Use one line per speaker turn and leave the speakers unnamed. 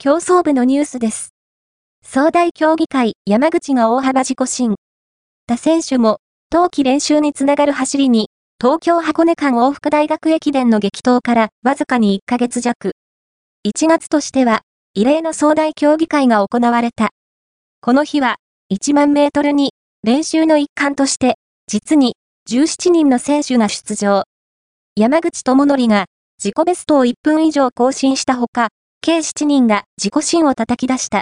競走部のニュースです。総大競技会山口が大幅自己新。他選手も、冬季練習につながる走りに、東京箱根間往復大学駅伝の激闘からわずかに1ヶ月弱。1月としては、異例の総大競技会が行われた。この日は、1万メートルに、練習の一環として、実に、17人の選手が出場。山口智則が、自己ベストを1分以上更新したほか、計7人が自己心を叩き出した。